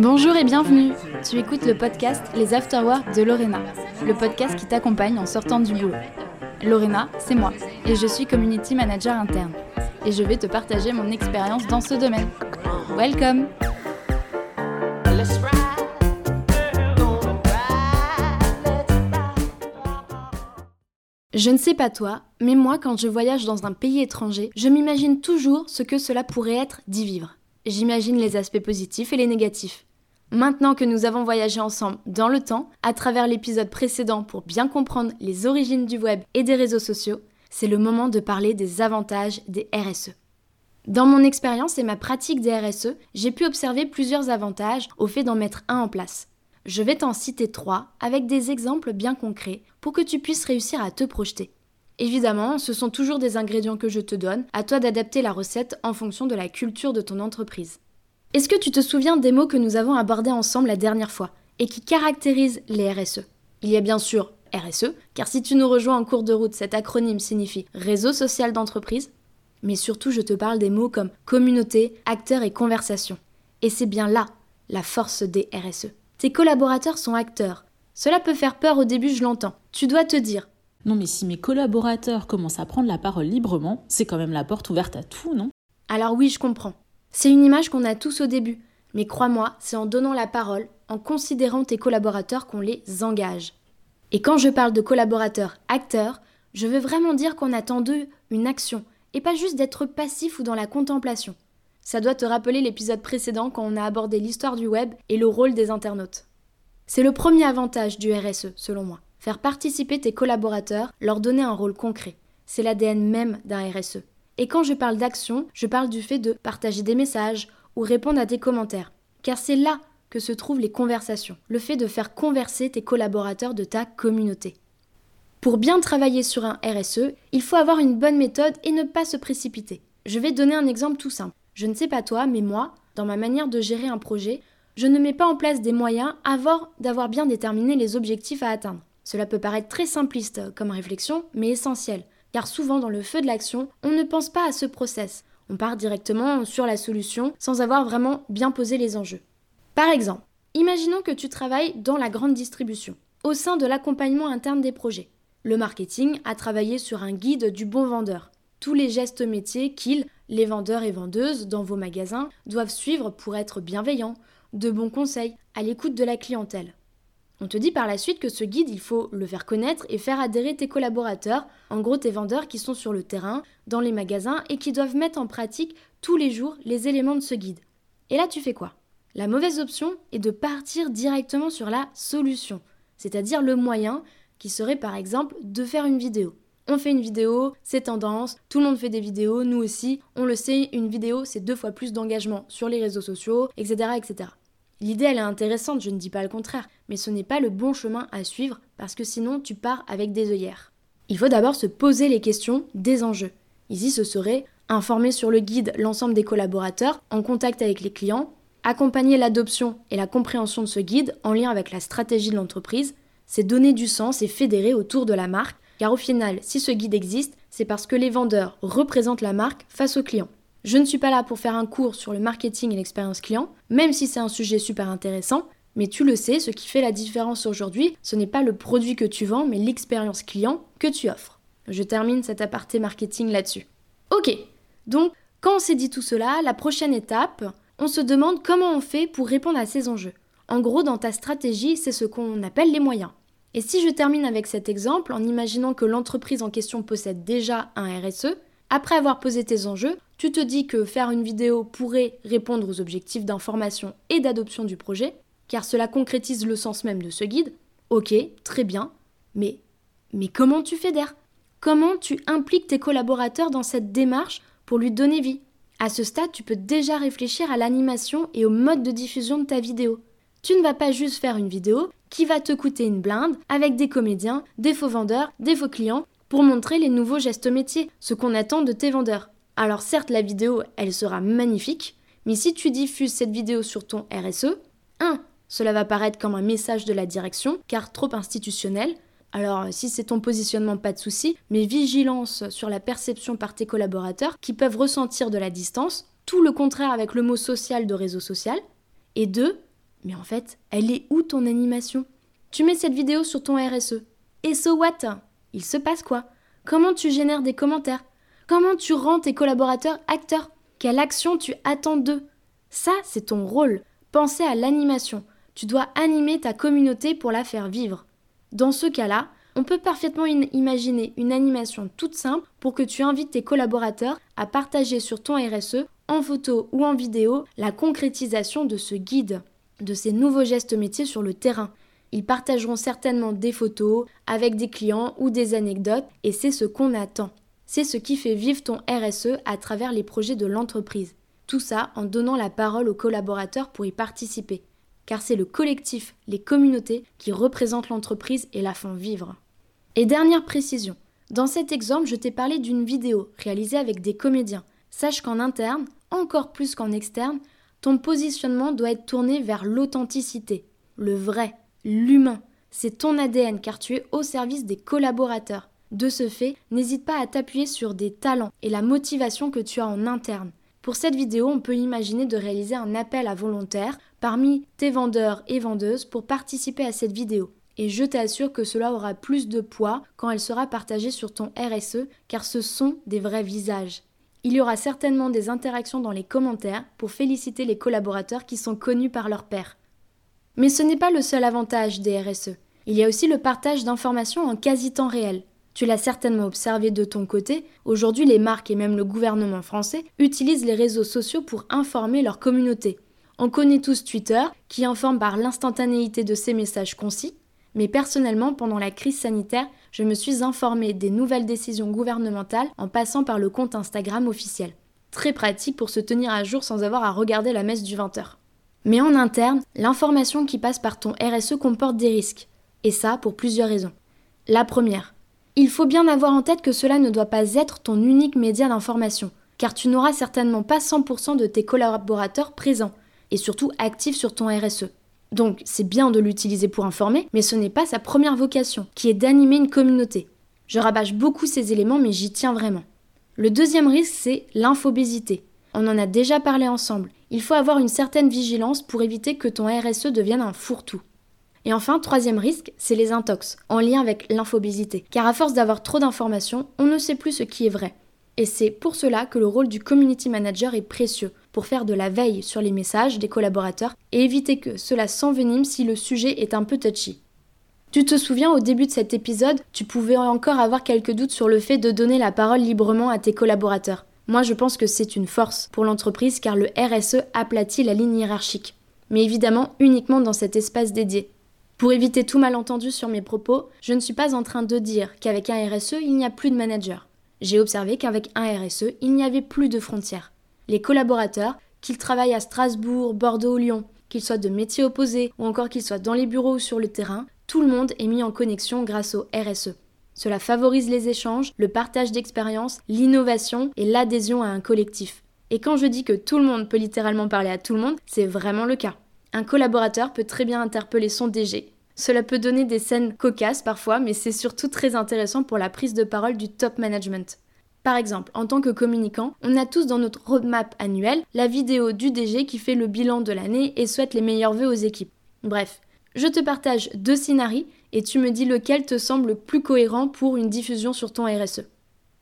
Bonjour et bienvenue. Tu écoutes le podcast Les Afterworks de Lorena, le podcast qui t'accompagne en sortant du boulot. Lorena, c'est moi, et je suis community manager interne. Et je vais te partager mon expérience dans ce domaine. Welcome Je ne sais pas toi, mais moi quand je voyage dans un pays étranger, je m'imagine toujours ce que cela pourrait être d'y vivre. J'imagine les aspects positifs et les négatifs. Maintenant que nous avons voyagé ensemble dans le temps, à travers l'épisode précédent pour bien comprendre les origines du web et des réseaux sociaux, c'est le moment de parler des avantages des RSE. Dans mon expérience et ma pratique des RSE, j'ai pu observer plusieurs avantages au fait d'en mettre un en place. Je vais t'en citer trois avec des exemples bien concrets pour que tu puisses réussir à te projeter. Évidemment, ce sont toujours des ingrédients que je te donne, à toi d'adapter la recette en fonction de la culture de ton entreprise. Est-ce que tu te souviens des mots que nous avons abordés ensemble la dernière fois et qui caractérisent les RSE Il y a bien sûr RSE, car si tu nous rejoins en cours de route, cet acronyme signifie réseau social d'entreprise, mais surtout je te parle des mots comme communauté, acteur et conversation. Et c'est bien là la force des RSE. Tes collaborateurs sont acteurs. Cela peut faire peur au début, je l'entends. Tu dois te dire Non mais si mes collaborateurs commencent à prendre la parole librement, c'est quand même la porte ouverte à tout, non? Alors oui, je comprends. C'est une image qu'on a tous au début, mais crois-moi, c'est en donnant la parole, en considérant tes collaborateurs qu'on les engage. Et quand je parle de collaborateurs acteurs, je veux vraiment dire qu'on attend d'eux une action, et pas juste d'être passif ou dans la contemplation. Ça doit te rappeler l'épisode précédent quand on a abordé l'histoire du web et le rôle des internautes. C'est le premier avantage du RSE, selon moi. Faire participer tes collaborateurs, leur donner un rôle concret. C'est l'ADN même d'un RSE. Et quand je parle d'action, je parle du fait de partager des messages ou répondre à des commentaires. Car c'est là que se trouvent les conversations, le fait de faire converser tes collaborateurs de ta communauté. Pour bien travailler sur un RSE, il faut avoir une bonne méthode et ne pas se précipiter. Je vais donner un exemple tout simple. Je ne sais pas toi, mais moi, dans ma manière de gérer un projet, je ne mets pas en place des moyens avant d'avoir bien déterminé les objectifs à atteindre. Cela peut paraître très simpliste comme réflexion, mais essentiel car souvent dans le feu de l'action, on ne pense pas à ce process. On part directement sur la solution sans avoir vraiment bien posé les enjeux. Par exemple, imaginons que tu travailles dans la grande distribution, au sein de l'accompagnement interne des projets. Le marketing a travaillé sur un guide du bon vendeur. Tous les gestes métiers qu'ils, les vendeurs et vendeuses dans vos magasins, doivent suivre pour être bienveillants, de bons conseils, à l'écoute de la clientèle. On te dit par la suite que ce guide, il faut le faire connaître et faire adhérer tes collaborateurs, en gros tes vendeurs qui sont sur le terrain, dans les magasins et qui doivent mettre en pratique tous les jours les éléments de ce guide. Et là, tu fais quoi? La mauvaise option est de partir directement sur la solution, c'est-à-dire le moyen qui serait par exemple de faire une vidéo. On fait une vidéo, c'est tendance, tout le monde fait des vidéos, nous aussi, on le sait, une vidéo c'est deux fois plus d'engagement sur les réseaux sociaux, etc. etc. L'idée, elle est intéressante, je ne dis pas le contraire, mais ce n'est pas le bon chemin à suivre parce que sinon tu pars avec des œillères. Il faut d'abord se poser les questions des enjeux. Ici, ce serait informer sur le guide l'ensemble des collaborateurs en contact avec les clients, accompagner l'adoption et la compréhension de ce guide en lien avec la stratégie de l'entreprise, c'est donner du sens et fédérer autour de la marque, car au final, si ce guide existe, c'est parce que les vendeurs représentent la marque face aux clients. Je ne suis pas là pour faire un cours sur le marketing et l'expérience client, même si c'est un sujet super intéressant, mais tu le sais, ce qui fait la différence aujourd'hui, ce n'est pas le produit que tu vends, mais l'expérience client que tu offres. Je termine cet aparté marketing là-dessus. Ok, donc quand on s'est dit tout cela, la prochaine étape, on se demande comment on fait pour répondre à ces enjeux. En gros, dans ta stratégie, c'est ce qu'on appelle les moyens. Et si je termine avec cet exemple en imaginant que l'entreprise en question possède déjà un RSE, après avoir posé tes enjeux, tu te dis que faire une vidéo pourrait répondre aux objectifs d'information et d'adoption du projet, car cela concrétise le sens même de ce guide. Ok, très bien, mais, comment tu fédères? Comment tu impliques tes collaborateurs dans cette démarche pour lui donner vie? À ce stade, tu peux déjà réfléchir à l'animation et au mode de diffusion de ta vidéo. Tu ne vas pas juste faire une vidéo qui va te coûter une blinde avec des comédiens, des faux vendeurs, des faux clients pour montrer les nouveaux gestes métiers, ce qu'on attend de tes vendeurs. Alors certes, la vidéo, elle sera magnifique, mais si tu diffuses cette vidéo sur ton RSE, 1. Cela va paraître comme un message de la direction, car trop institutionnel. Alors si c'est ton positionnement, pas de souci, mais vigilance sur la perception par tes collaborateurs qui peuvent ressentir de la distance, tout le contraire avec le mot social de réseau social. Et 2. Mais en fait, elle est où ton animation? Tu mets cette vidéo sur ton RSE. Et so what? Il se passe quoi? Comment tu génères des commentaires? Comment tu rends tes collaborateurs acteurs? Quelle action tu attends d'eux? Ça, c'est ton rôle. Pensez à l'animation. Tu dois animer ta communauté pour la faire vivre. Dans ce cas-là, on peut parfaitement imaginer une animation toute simple pour que tu invites tes collaborateurs à partager sur ton RSE, en photo ou en vidéo, la concrétisation de ce guide, de ces nouveaux gestes métiers sur le terrain. Ils partageront certainement des photos avec des clients ou des anecdotes et c'est ce qu'on attend. C'est ce qui fait vivre ton RSE à travers les projets de l'entreprise. Tout ça en donnant la parole aux collaborateurs pour y participer. Car c'est le collectif, les communautés qui représentent l'entreprise et la font vivre. Et dernière précision, dans cet exemple, je t'ai parlé d'une vidéo réalisée avec des comédiens. Sache qu'en interne, encore plus qu'en externe, ton positionnement doit être tourné vers l'authenticité, le vrai, l'humain. C'est ton ADN car tu es au service des collaborateurs. De ce fait, n'hésite pas à t'appuyer sur des talents et la motivation que tu as en interne. Pour cette vidéo, on peut imaginer de réaliser un appel à volontaires parmi tes vendeurs et vendeuses pour participer à cette vidéo et je t'assure que cela aura plus de poids quand elle sera partagée sur ton RSE car ce sont des vrais visages. Il y aura certainement des interactions dans les commentaires pour féliciter les collaborateurs qui sont connus par leur père. Mais ce n'est pas le seul avantage des RSE. Il y a aussi le partage d'informations en quasi-temps réel. Tu l'as certainement observé de ton côté, aujourd'hui les marques et même le gouvernement français utilisent les réseaux sociaux pour informer leur communauté. On connaît tous Twitter, qui informe par l'instantanéité de ses messages concis, mais personnellement, pendant la crise sanitaire, je me suis informée des nouvelles décisions gouvernementales en passant par le compte Instagram officiel. Très pratique pour se tenir à jour sans avoir à regarder la messe du 20h. Mais en interne, l'information qui passe par ton RSE comporte des risques. Et ça pour plusieurs raisons. La première, il faut bien avoir en tête que cela ne doit pas être ton unique média d'information, car tu n'auras certainement pas 100% de tes collaborateurs présents, et surtout actifs sur ton RSE. Donc c'est bien de l'utiliser pour informer, mais ce n'est pas sa première vocation, qui est d'animer une communauté. Je rabâche beaucoup ces éléments, mais j'y tiens vraiment. Le deuxième risque, c'est l'infobésité. On en a déjà parlé ensemble. Il faut avoir une certaine vigilance pour éviter que ton RSE devienne un fourre-tout. Et enfin, troisième risque, c'est les intox, en lien avec l'infobésité. Car à force d'avoir trop d'informations, on ne sait plus ce qui est vrai. Et c'est pour cela que le rôle du community manager est précieux, pour faire de la veille sur les messages des collaborateurs et éviter que cela s'envenime si le sujet est un peu touchy. Tu te souviens au début de cet épisode, tu pouvais encore avoir quelques doutes sur le fait de donner la parole librement à tes collaborateurs. Moi je pense que c'est une force pour l'entreprise car le RSE aplatit la ligne hiérarchique. Mais évidemment uniquement dans cet espace dédié. Pour éviter tout malentendu sur mes propos, je ne suis pas en train de dire qu'avec un RSE, il n'y a plus de manager. J'ai observé qu'avec un RSE, il n'y avait plus de frontières les collaborateurs, qu'ils travaillent à Strasbourg, Bordeaux ou Lyon, qu'ils soient de métiers opposés ou encore qu'ils soient dans les bureaux ou sur le terrain, tout le monde est mis en connexion grâce au RSE. Cela favorise les échanges, le partage d'expériences, l'innovation et l'adhésion à un collectif. Et quand je dis que tout le monde peut littéralement parler à tout le monde, c'est vraiment le cas. Un collaborateur peut très bien interpeller son DG. Cela peut donner des scènes cocasses parfois, mais c'est surtout très intéressant pour la prise de parole du top management. Par exemple, en tant que communicant, on a tous dans notre roadmap annuel la vidéo du DG qui fait le bilan de l'année et souhaite les meilleurs vœux aux équipes. Bref, je te partage deux scénarios et tu me dis lequel te semble le plus cohérent pour une diffusion sur ton RSE.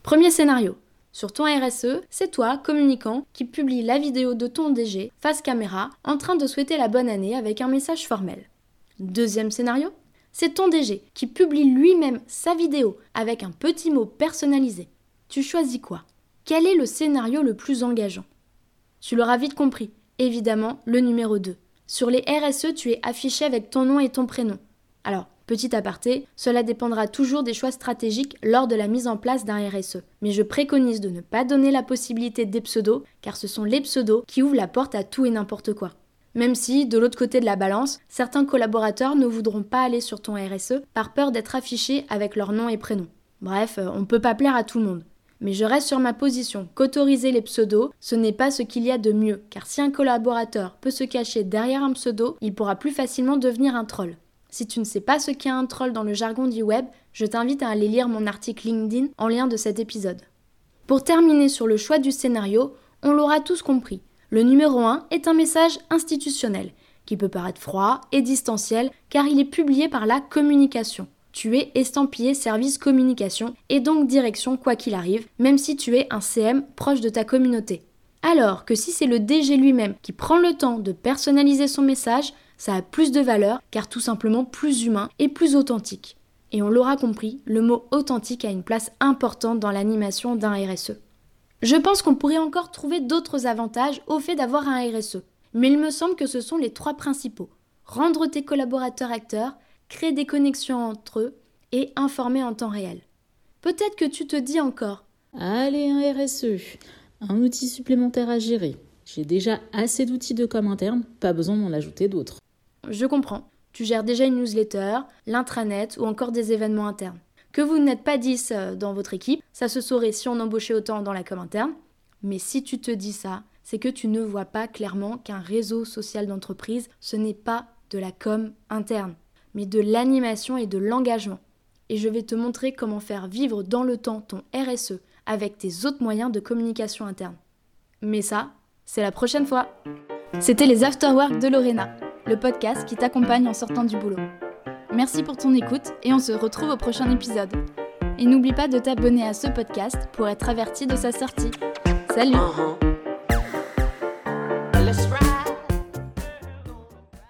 Premier scénario. Sur ton RSE, c'est toi, communicant, qui publie la vidéo de ton DG face caméra en train de souhaiter la bonne année avec un message formel. Deuxième scénario. C'est ton DG qui publie lui-même sa vidéo avec un petit mot personnalisé. Tu choisis quoi? Quel est le scénario le plus engageant? Tu l'auras vite compris, évidemment, le numéro 2. Sur les RSE, tu es affiché avec ton nom et ton prénom. Alors, petit aparté, cela dépendra toujours des choix stratégiques lors de la mise en place d'un RSE. Mais je préconise de ne pas donner la possibilité des pseudos, car ce sont les pseudos qui ouvrent la porte à tout et n'importe quoi. Même si, de l'autre côté de la balance, certains collaborateurs ne voudront pas aller sur ton RSE par peur d'être affichés avec leur nom et prénom. Bref, on ne peut pas plaire à tout le monde. Mais je reste sur ma position qu'autoriser les pseudos, ce n'est pas ce qu'il y a de mieux, car si un collaborateur peut se cacher derrière un pseudo, il pourra plus facilement devenir un troll. Si tu ne sais pas ce qu'est un troll dans le jargon du web, je t'invite à aller lire mon article LinkedIn en lien de cet épisode. Pour terminer sur le choix du scénario, on l'aura tous compris. Le numéro 1 est un message institutionnel qui peut paraître froid et distanciel car il est publié par la communication. Tu es estampillé service communication et donc direction quoi qu'il arrive, même si tu es un CM proche de ta communauté. Alors que si c'est le DG lui-même qui prend le temps de personnaliser son message, ça a plus de valeur car tout simplement plus humain et plus authentique. Et on l'aura compris, le mot authentique a une place importante dans l'animation d'un RSE. Je pense qu'on pourrait encore trouver d'autres avantages au fait d'avoir un RSE, mais il me semble que ce sont les trois principaux. Rendre tes collaborateurs acteurs, créer des connexions entre eux et informer en temps réel. Peut-être que tu te dis encore Allez, un RSE, un outil supplémentaire à gérer. J'ai déjà assez d'outils de com interne, pas besoin d'en ajouter d'autres. Je comprends. Tu gères déjà une newsletter, l'intranet ou encore des événements internes. Que vous n'êtes pas 10 euh, dans votre équipe, ça se saurait si on embauchait autant dans la com interne. Mais si tu te dis ça, c'est que tu ne vois pas clairement qu'un réseau social d'entreprise, ce n'est pas de la com interne, mais de l'animation et de l'engagement. Et je vais te montrer comment faire vivre dans le temps ton RSE avec tes autres moyens de communication interne. Mais ça, c'est la prochaine fois. C'était les Afterwork de Lorena, le podcast qui t'accompagne en sortant du boulot. Merci pour ton écoute et on se retrouve au prochain épisode. Et n'oublie pas de t'abonner à ce podcast pour être averti de sa sortie. Salut Uh-huh.